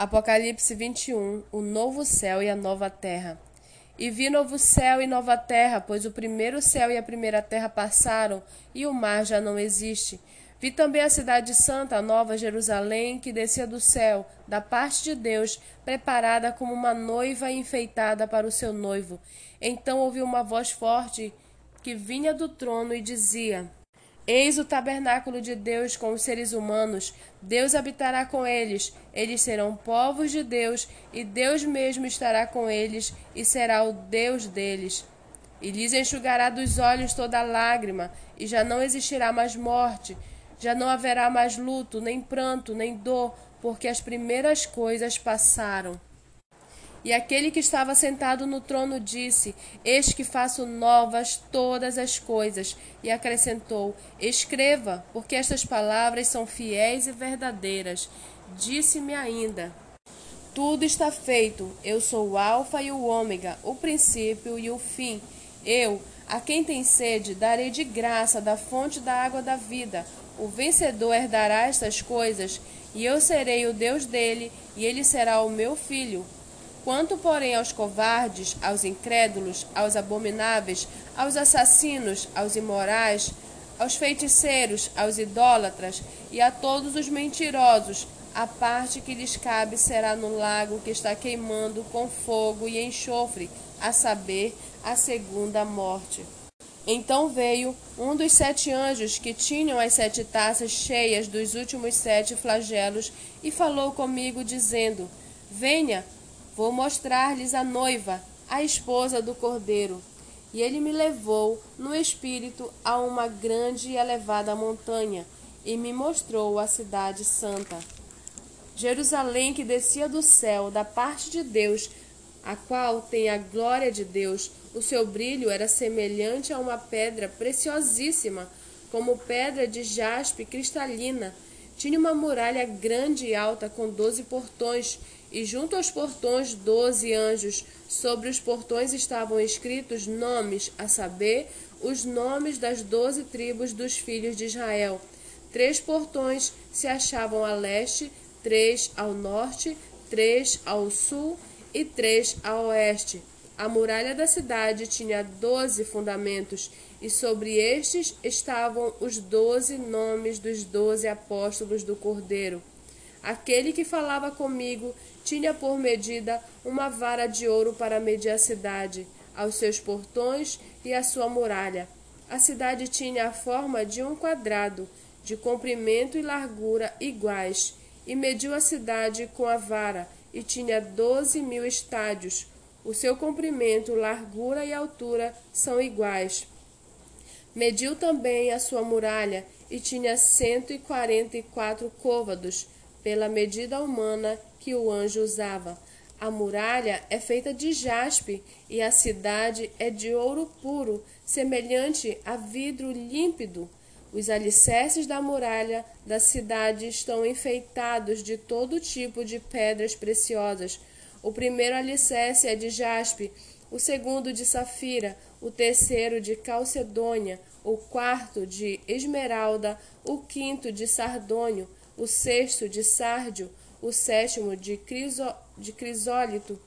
Apocalipse 21 O novo céu e a nova terra. E vi novo céu e nova terra, pois o primeiro céu e a primeira terra passaram, e o mar já não existe. Vi também a cidade santa, a nova Jerusalém, que descia do céu, da parte de Deus, preparada como uma noiva enfeitada para o seu noivo. Então ouvi uma voz forte que vinha do trono e dizia: Eis o tabernáculo de Deus com os seres humanos. Deus habitará com eles. Eles serão povos de Deus, e Deus mesmo estará com eles e será o Deus deles. E lhes enxugará dos olhos toda lágrima, e já não existirá mais morte, já não haverá mais luto, nem pranto, nem dor, porque as primeiras coisas passaram. E aquele que estava sentado no trono disse: Eis que faço novas todas as coisas. E acrescentou: Escreva, porque estas palavras são fiéis e verdadeiras. Disse-me ainda: Tudo está feito. Eu sou o Alfa e o Ômega, o princípio e o fim. Eu, a quem tem sede, darei de graça da fonte da água da vida. O vencedor herdará estas coisas, e eu serei o Deus dele, e ele será o meu filho. Quanto, porém, aos covardes, aos incrédulos, aos abomináveis, aos assassinos, aos imorais, aos feiticeiros, aos idólatras e a todos os mentirosos, a parte que lhes cabe será no lago que está queimando com fogo e enxofre, a saber, a segunda morte. Então veio um dos sete anjos que tinham as sete taças cheias dos últimos sete flagelos e falou comigo, dizendo: Venha, Vou mostrar-lhes a noiva, a esposa do cordeiro. E ele me levou no espírito a uma grande e elevada montanha e me mostrou a cidade santa. Jerusalém que descia do céu, da parte de Deus, a qual tem a glória de Deus. O seu brilho era semelhante a uma pedra preciosíssima, como pedra de jaspe cristalina. Tinha uma muralha grande e alta com doze portões e junto aos portões doze anjos. Sobre os portões estavam escritos nomes, a saber, os nomes das doze tribos dos filhos de Israel. Três portões se achavam a leste, três ao norte, três ao sul e três a oeste. A muralha da cidade tinha doze fundamentos, e sobre estes estavam os doze nomes dos doze apóstolos do Cordeiro. Aquele que falava comigo tinha por medida uma vara de ouro para medir a cidade, aos seus portões e a sua muralha. A cidade tinha a forma de um quadrado, de comprimento e largura iguais, e mediu a cidade com a vara, e tinha doze mil estádios. O seu comprimento, largura e altura são iguais. Mediu também a sua muralha, e tinha cento e quarenta e quatro côvados, pela medida humana que o anjo usava. A muralha é feita de jaspe e a cidade é de ouro puro, semelhante a vidro límpido. Os alicerces da muralha da cidade estão enfeitados de todo tipo de pedras preciosas. O primeiro alicerce é de jaspe, o segundo de safira, o terceiro de calcedônia, o quarto de esmeralda, o quinto de sardônio o sexto de sárdio, o sétimo de, criso, de crisólito,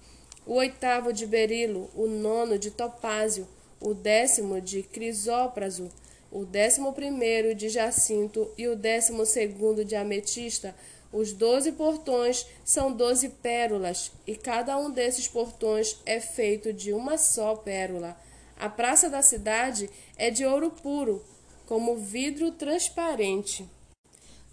o oitavo de berilo, o nono de topázio, o décimo de crisópraso, o décimo primeiro de jacinto e o décimo segundo de ametista. Os doze portões são doze pérolas, e cada um desses portões é feito de uma só pérola. A praça da cidade é de ouro puro, como vidro transparente.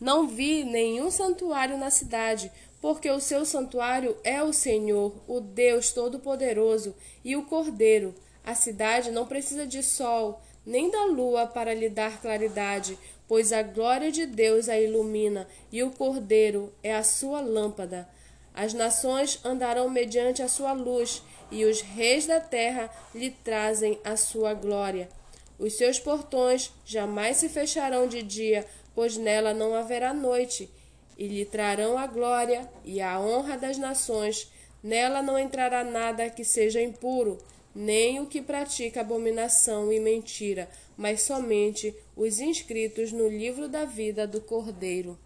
Não vi nenhum santuário na cidade, porque o seu santuário é o Senhor, o Deus Todo-Poderoso e o Cordeiro. A cidade não precisa de sol, nem da lua para lhe dar claridade, pois a glória de Deus a ilumina e o Cordeiro é a sua lâmpada. As nações andarão mediante a sua luz, e os reis da terra lhe trazem a sua glória. Os seus portões jamais se fecharão de dia, pois nela não haverá noite, e lhe trarão a glória e a honra das nações. Nela não entrará nada que seja impuro, nem o que pratica abominação e mentira, mas somente os inscritos no livro da vida do Cordeiro.